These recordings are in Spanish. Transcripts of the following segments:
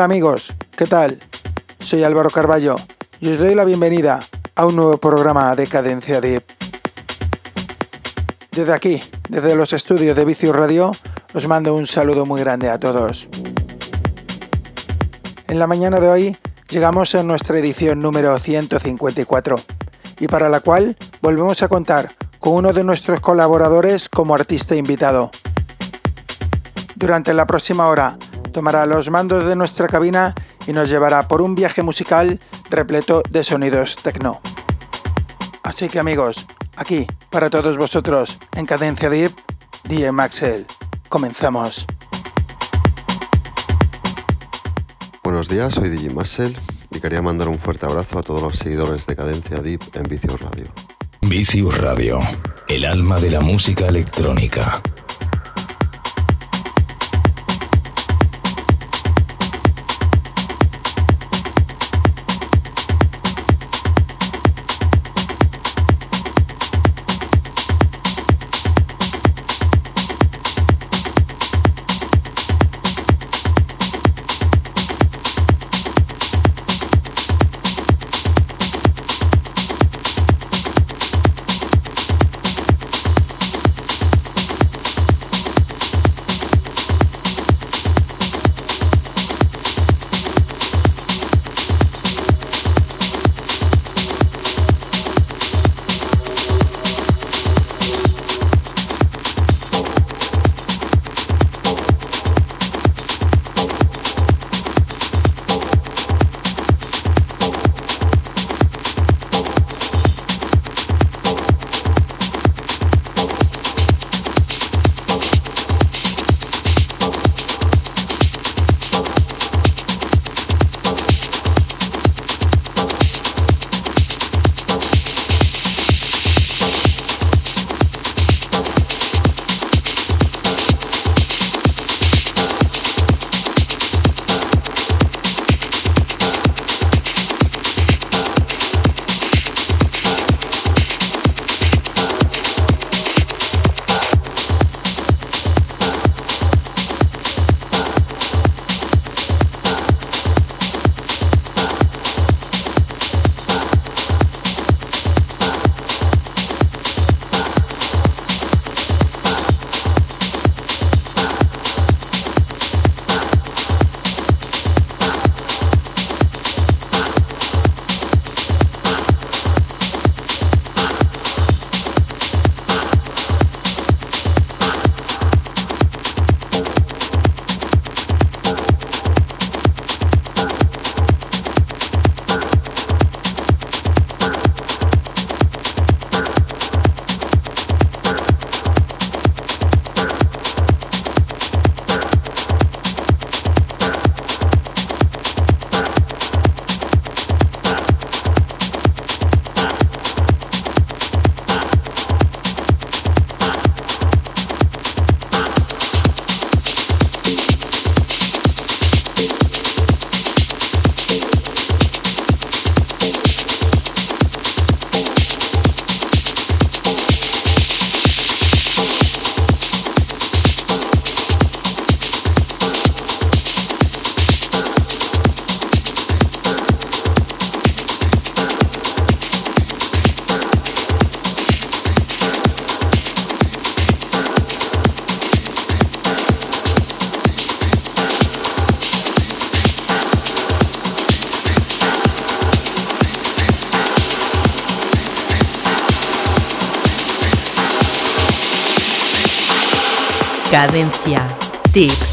Hola amigos, ¿qué tal? Soy Álvaro Carballo y os doy la bienvenida a un nuevo programa de Cadencia Deep. Desde aquí, desde los estudios de Vicio Radio, os mando un saludo muy grande a todos. En la mañana de hoy llegamos a nuestra edición número 154 y para la cual volvemos a contar con uno de nuestros colaboradores como artista invitado. Durante la próxima hora tomará los mandos de nuestra cabina y nos llevará por un viaje musical repleto de sonidos techno. Así que amigos, aquí para todos vosotros en Cadencia Deep, DJ Maxel. Comenzamos. Buenos días, soy DJ Maxel y quería mandar un fuerte abrazo a todos los seguidores de Cadencia Deep en Vicius Radio. Vicius Radio, el alma de la música electrónica. Cadencia. Tip.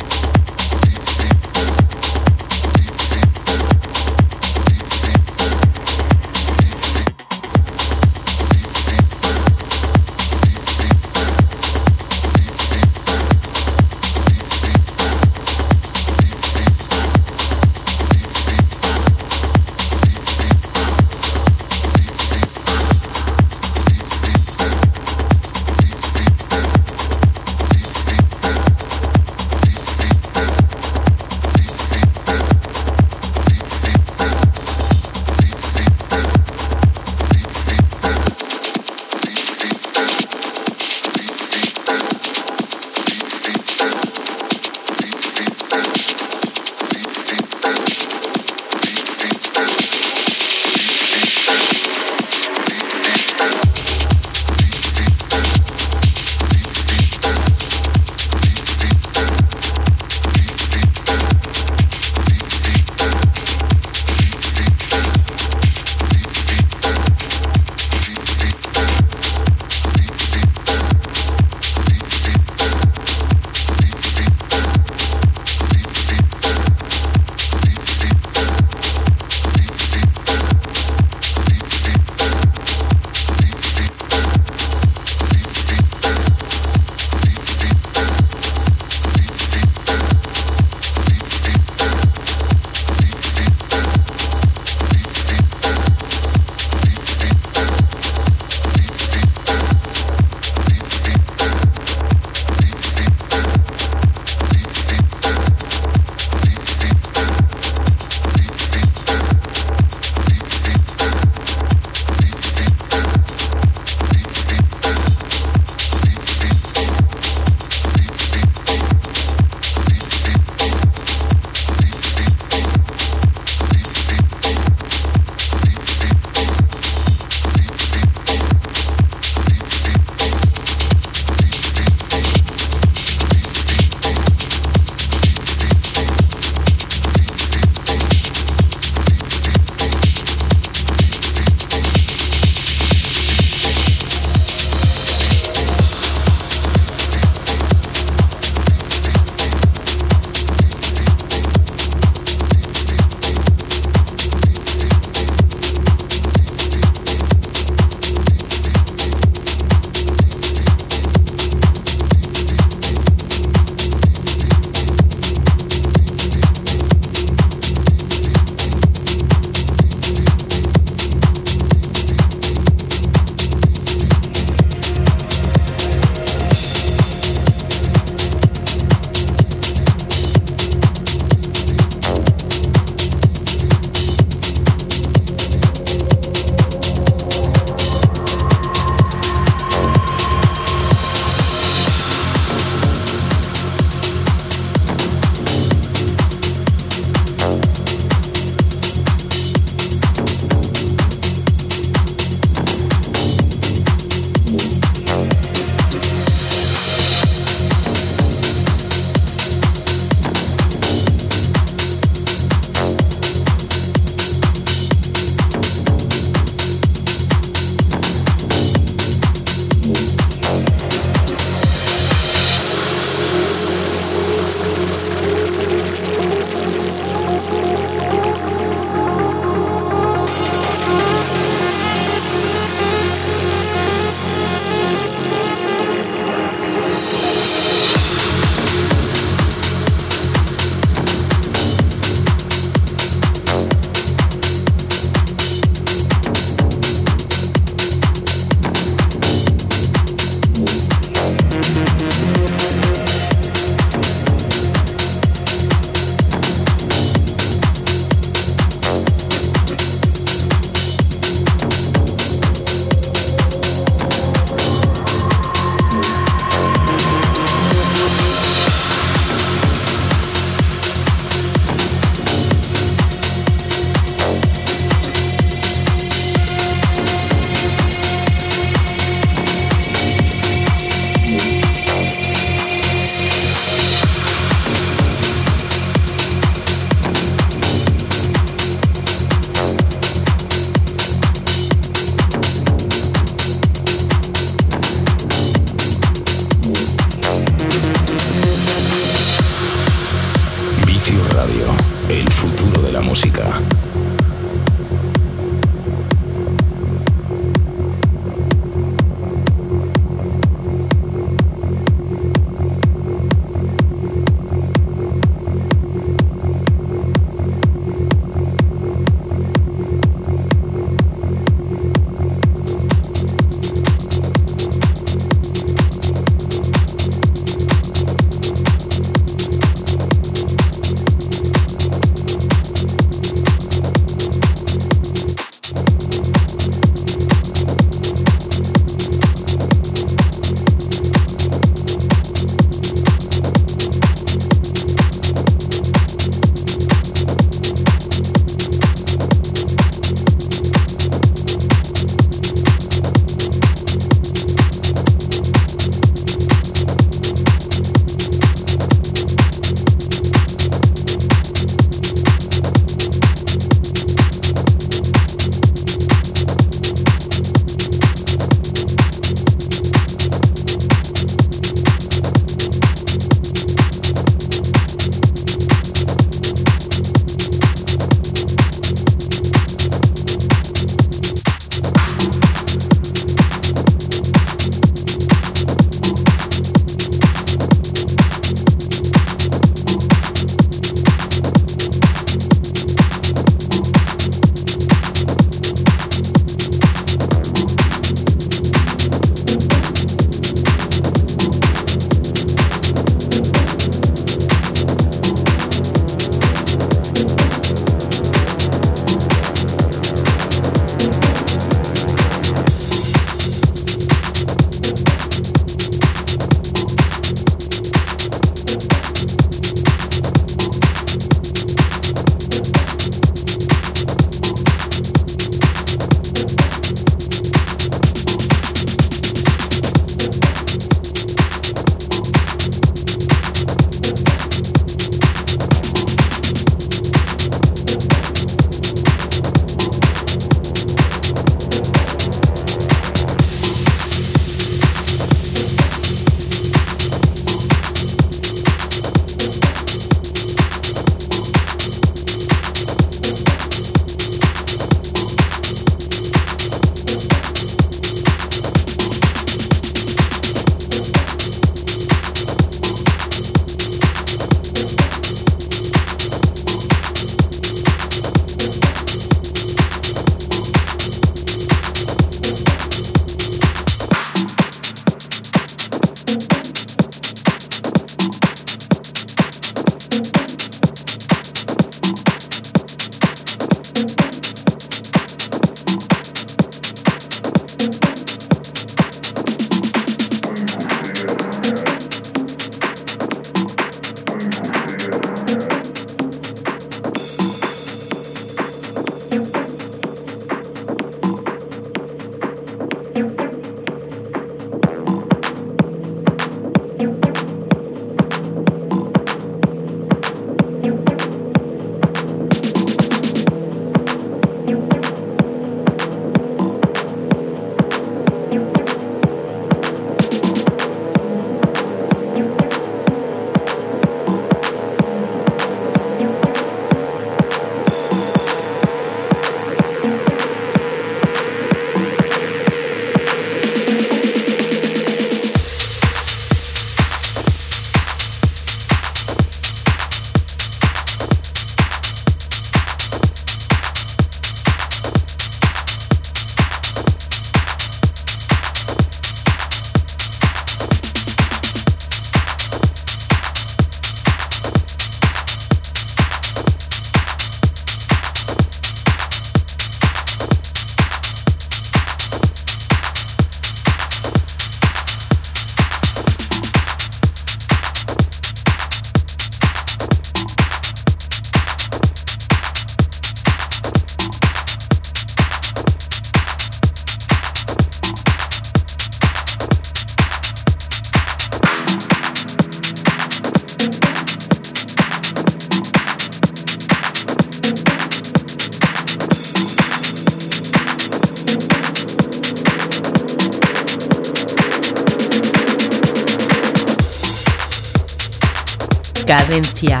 Cadencia.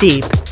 Tip.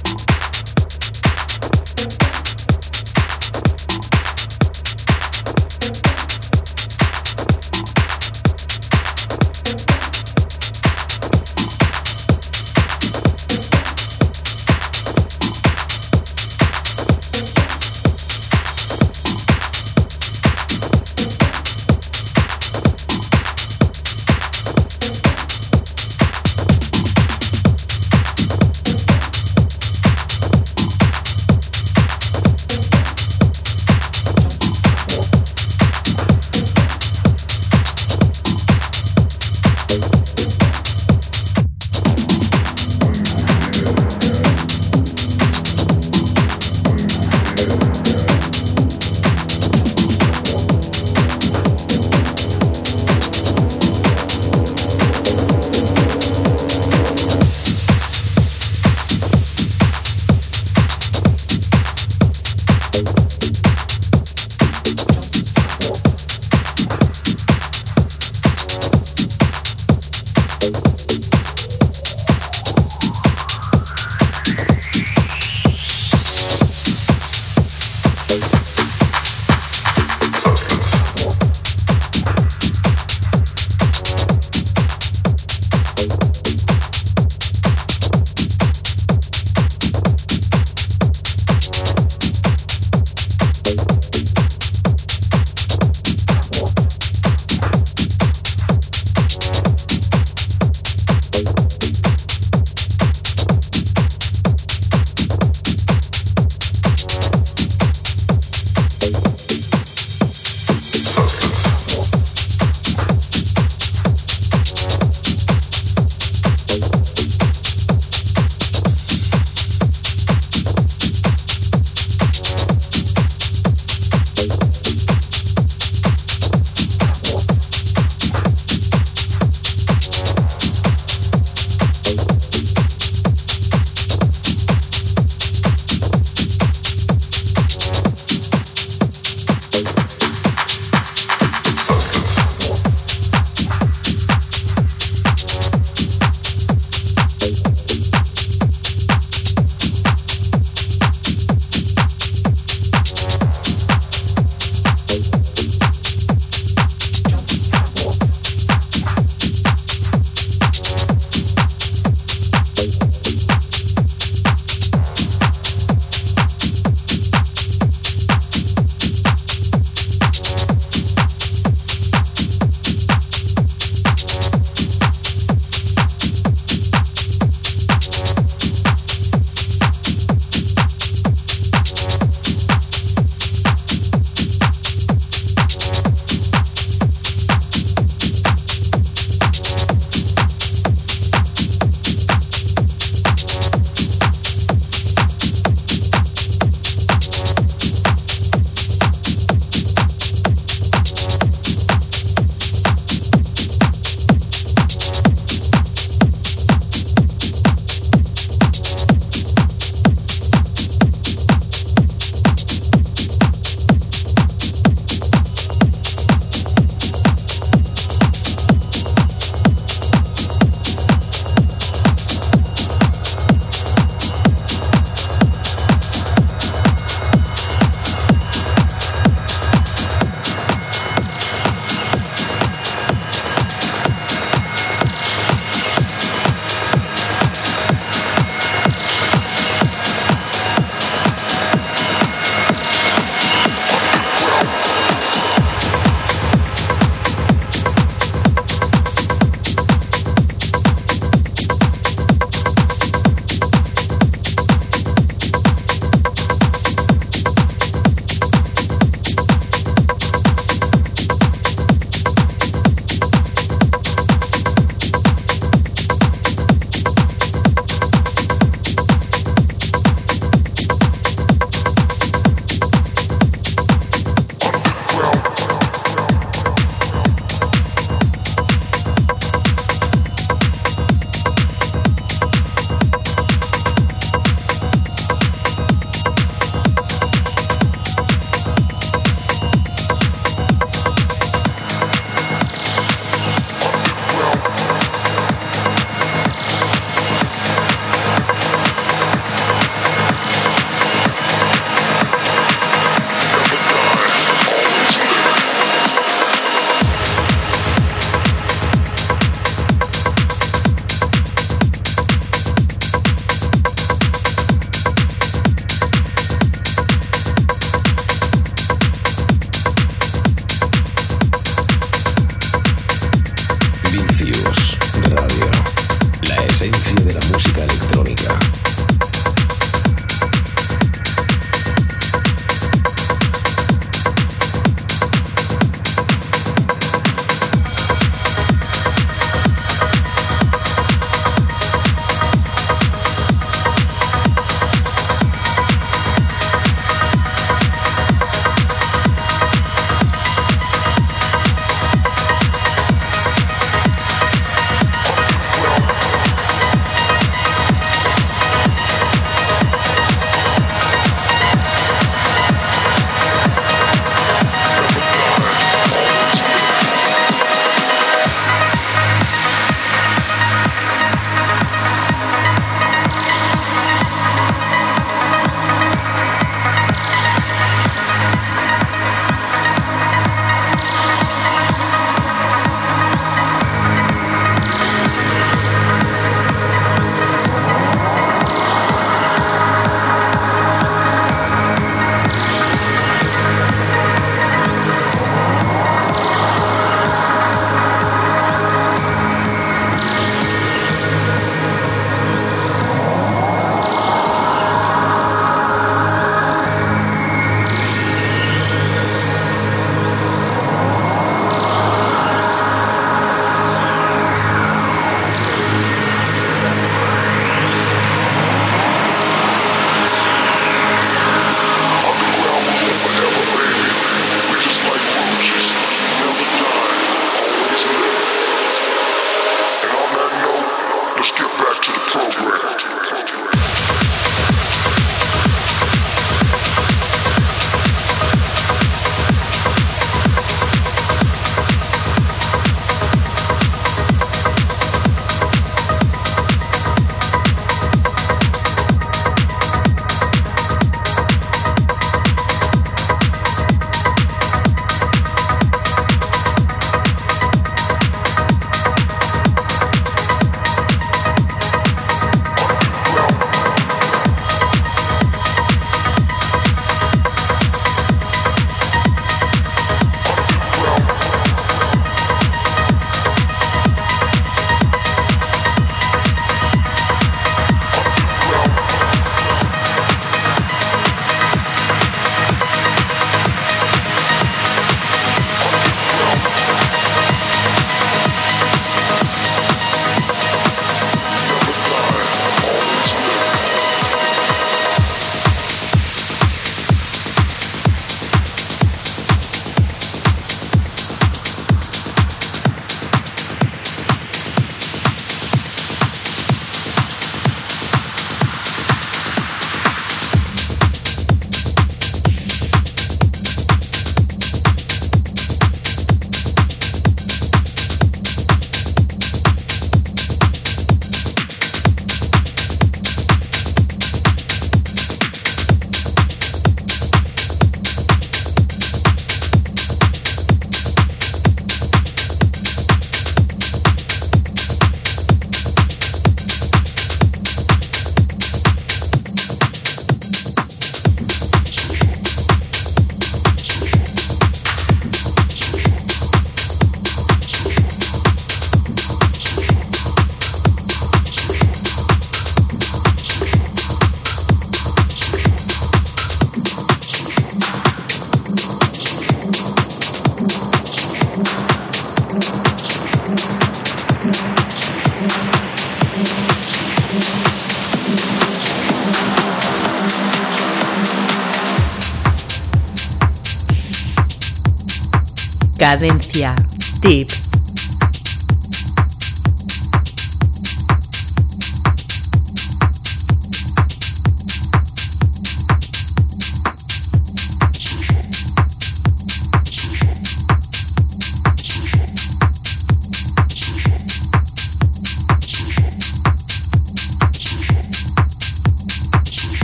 Cadencia.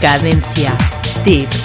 Cadencia. Tip.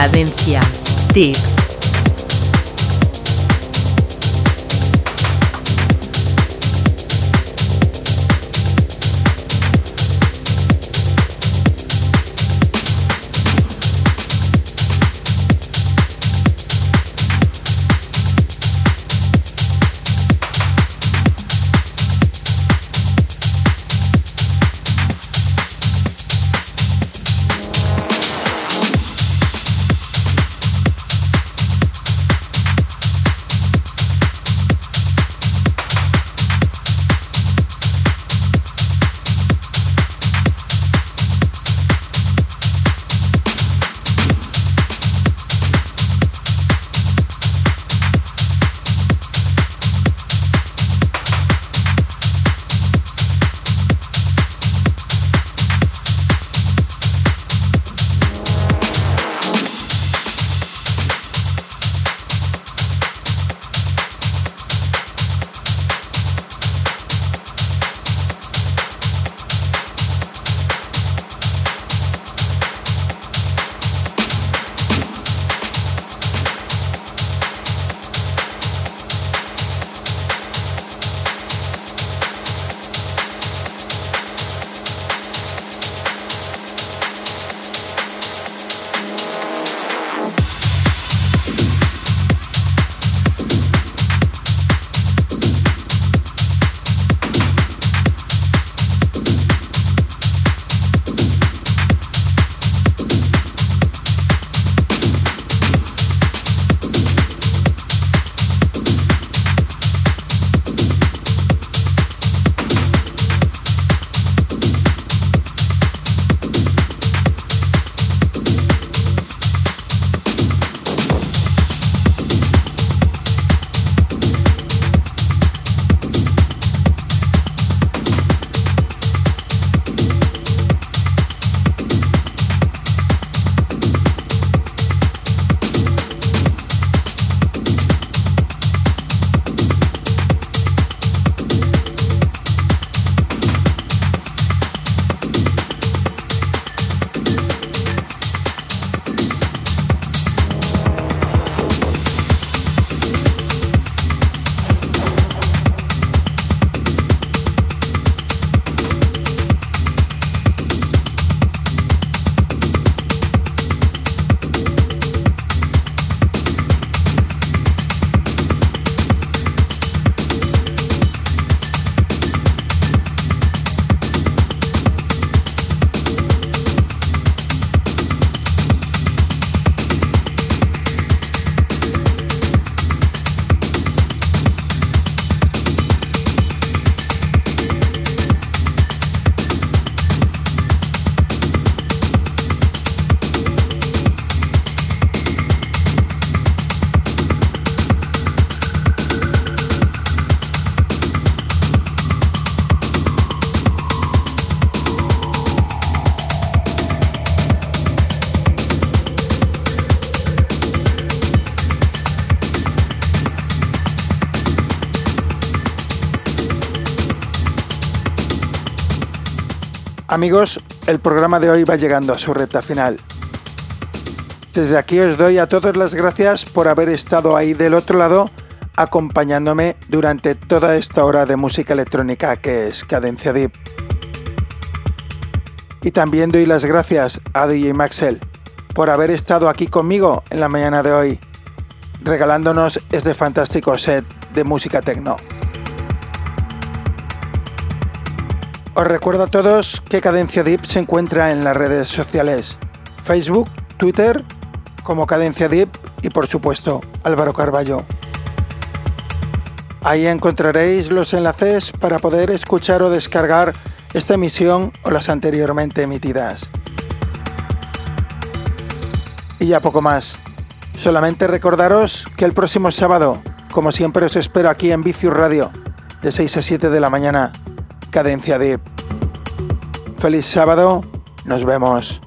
Cadencia. Tip. Amigos, el programa de hoy va llegando a su recta final. Desde aquí os doy a todos las gracias por haber estado ahí del otro lado acompañándome durante toda esta hora de música electrónica que es Cadencia Deep. Y también doy las gracias a DJ Maxel por haber estado aquí conmigo en la mañana de hoy, regalándonos este fantástico set de música techno. Os recuerdo a todos que Cadencia Deep se encuentra en las redes sociales, Facebook, Twitter, como Cadencia Deep y por supuesto Álvaro Carballo. Ahí encontraréis los enlaces para poder escuchar o descargar esta emisión o las anteriormente emitidas. Y ya poco más. Solamente recordaros que el próximo sábado, como siempre os espero aquí en Vicius Radio, de 6 a 7 de la mañana, Cadencia Deep. Feliz sábado, nos vemos.